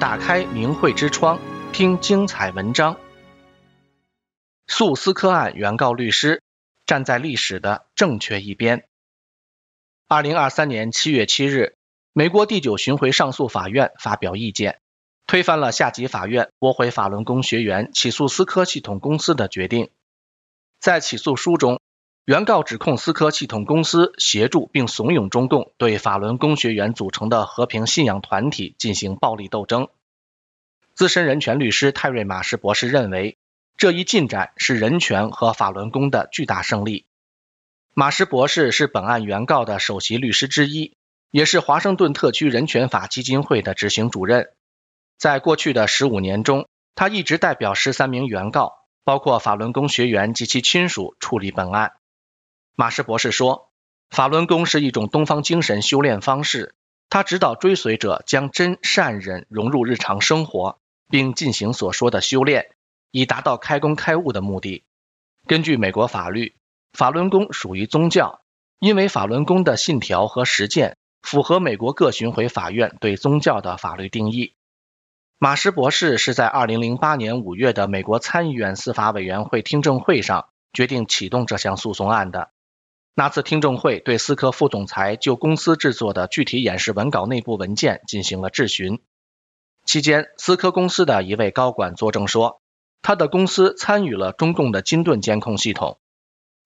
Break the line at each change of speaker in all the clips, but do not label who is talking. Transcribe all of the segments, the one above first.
打开明慧之窗，听精彩文章。诉思科案原告律师站在历史的正确一边。二零二三年七月七日，美国第九巡回上诉法院发表意见，推翻了下级法院驳回法轮功学员起诉思科系统公司的决定。在起诉书中，原告指控思科系统公司协助并怂恿中共对法轮功学员组成的和平信仰团体进行暴力斗争。资深人权律师泰瑞·马什博士认为，这一进展是人权和法轮功的巨大胜利。马什博士是本案原告的首席律师之一，也是华盛顿特区人权法基金会的执行主任。在过去的十五年中，他一直代表十三名原告，包括法轮功学员及其亲属处理本案。马什博士说，法轮功是一种东方精神修炼方式，它指导追随者将真善忍融入日常生活，并进行所说的修炼，以达到开功开悟的目的。根据美国法律，法轮功属于宗教，因为法轮功的信条和实践符合美国各巡回法院对宗教的法律定义。马什博士是在2008年5月的美国参议院司法委员会听证会上决定启动这项诉讼案的。那次听证会对思科副总裁就公司制作的具体演示文稿内部文件进行了质询。期间，思科公司的一位高管作证说，他的公司参与了中共的金盾监控系统。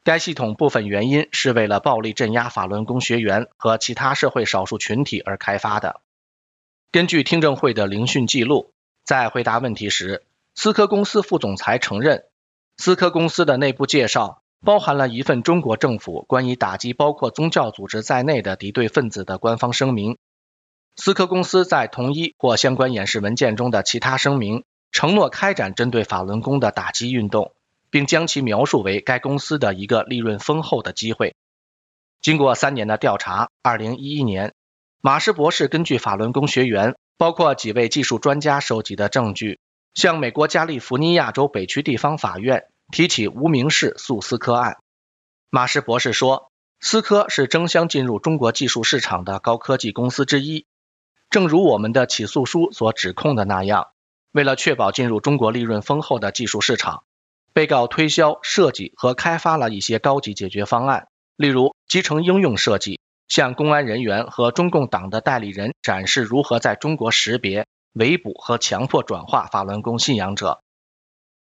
该系统部分原因是为了暴力镇压法轮功学员和其他社会少数群体而开发的。根据听证会的聆讯记录，在回答问题时，思科公司副总裁承认，思科公司的内部介绍。包含了一份中国政府关于打击包括宗教组织在内的敌对分子的官方声明。思科公司在同一或相关演示文件中的其他声明，承诺开展针对法轮功的打击运动，并将其描述为该公司的一个利润丰厚的机会。经过三年的调查，2011年，马什博士根据法轮功学员，包括几位技术专家收集的证据，向美国加利福尼亚州北区地方法院。提起无名氏诉思科案，马什博士说，思科是争相进入中国技术市场的高科技公司之一。正如我们的起诉书所指控的那样，为了确保进入中国利润丰厚的技术市场，被告推销、设计和开发了一些高级解决方案，例如集成应用设计，向公安人员和中共党的代理人展示如何在中国识别、围捕和强迫转化法轮功信仰者。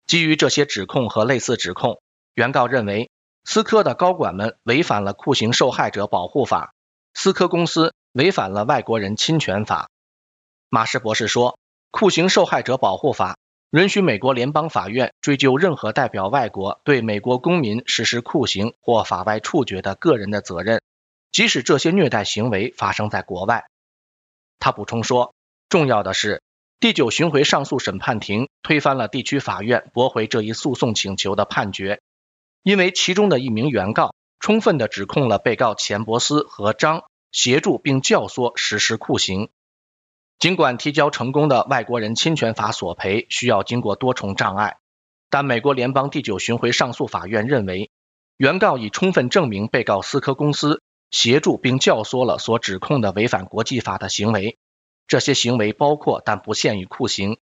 基于这些指控和类似指控，原告认为思科的高管们违反了酷刑受害者保护法，思科公司违反了外国人侵权法。马什博士说，酷刑受害者保护法允许美国联邦法院追究任何代表外国对美国公民实施酷刑或法外处决的个人的责任，即使这些虐待行为发生在国外。他补充说，重要的是。第九巡回上诉审判庭推翻了地区法院驳回这一诉讼请求的判决，因为其中的一名原告充分地指控了被告钱伯斯和张协助并教唆实施酷刑。尽管提交成功的外国人侵权法索赔需要经过多重障碍，但美国联邦第九巡回上诉法院认为，原告已充分证明被告思科公司协助并教唆了所指控的违反国际法的行为。这些行为包括但不限于酷刑。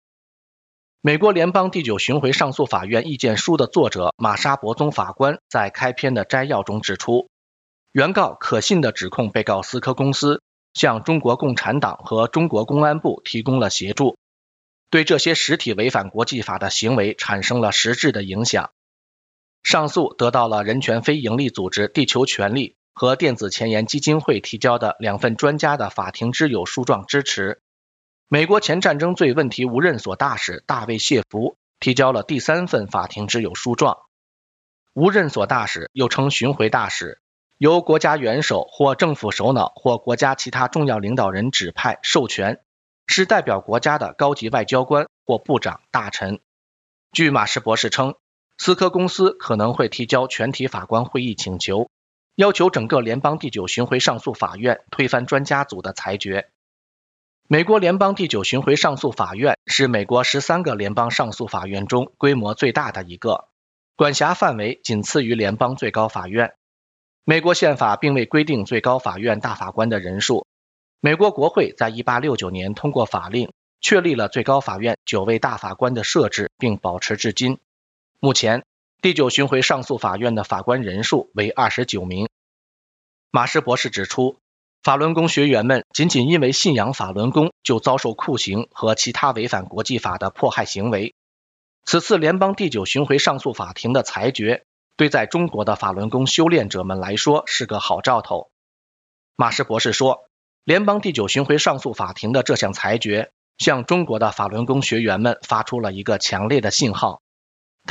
美国联邦第九巡回上诉法院意见书的作者玛莎·博宗法官在开篇的摘要中指出，原告可信地指控被告思科公司向中国共产党和中国公安部提供了协助，对这些实体违反国际法的行为产生了实质的影响。上诉得到了人权非营利组织地球权利和电子前沿基金会提交的两份专家的法庭之友书状支持。美国前战争罪问题无任所大使大卫谢弗提交了第三份法庭之友书状。无任所大使又称巡回大使，由国家元首或政府首脑或国家其他重要领导人指派授权，是代表国家的高级外交官或部长大臣。据马什博士称，思科公司可能会提交全体法官会议请求。要求整个联邦第九巡回上诉法院推翻专家组的裁决。美国联邦第九巡回上诉法院是美国十三个联邦上诉法院中规模最大的一个，管辖范围仅次于联邦最高法院。美国宪法并未规定最高法院大法官的人数。美国国会在一八六九年通过法令，确立了最高法院九位大法官的设置，并保持至今。目前，第九巡回上诉法院的法官人数为二十九名。马士博士指出，法轮功学员们仅仅因为信仰法轮功，就遭受酷刑和其他违反国际法的迫害行为。此次联邦第九巡回上诉法庭的裁决，对在中国的法轮功修炼者们来说是个好兆头。马士博士说，联邦第九巡回上诉法庭的这项裁决，向中国的法轮功学员们发出了一个强烈的信号。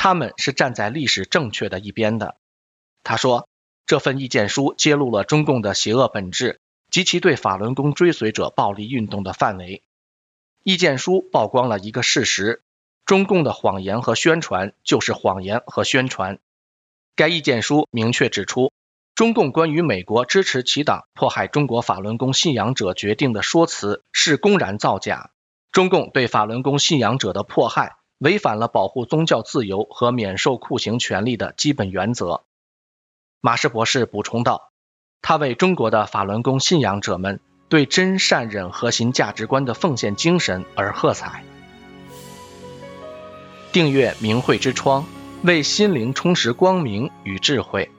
他们是站在历史正确的一边的。他说，这份意见书揭露了中共的邪恶本质及其对法轮功追随者暴力运动的范围。意见书曝光了一个事实：中共的谎言和宣传就是谎言和宣传。该意见书明确指出，中共关于美国支持其党迫害中国法轮功信仰者决定的说辞是公然造假。中共对法轮功信仰者的迫害。违反了保护宗教自由和免受酷刑权利的基本原则。马士博士补充道，他为中国的法轮功信仰者们对真善忍核心价值观的奉献精神而喝彩。订阅明慧之窗，为心灵充实光明与智慧。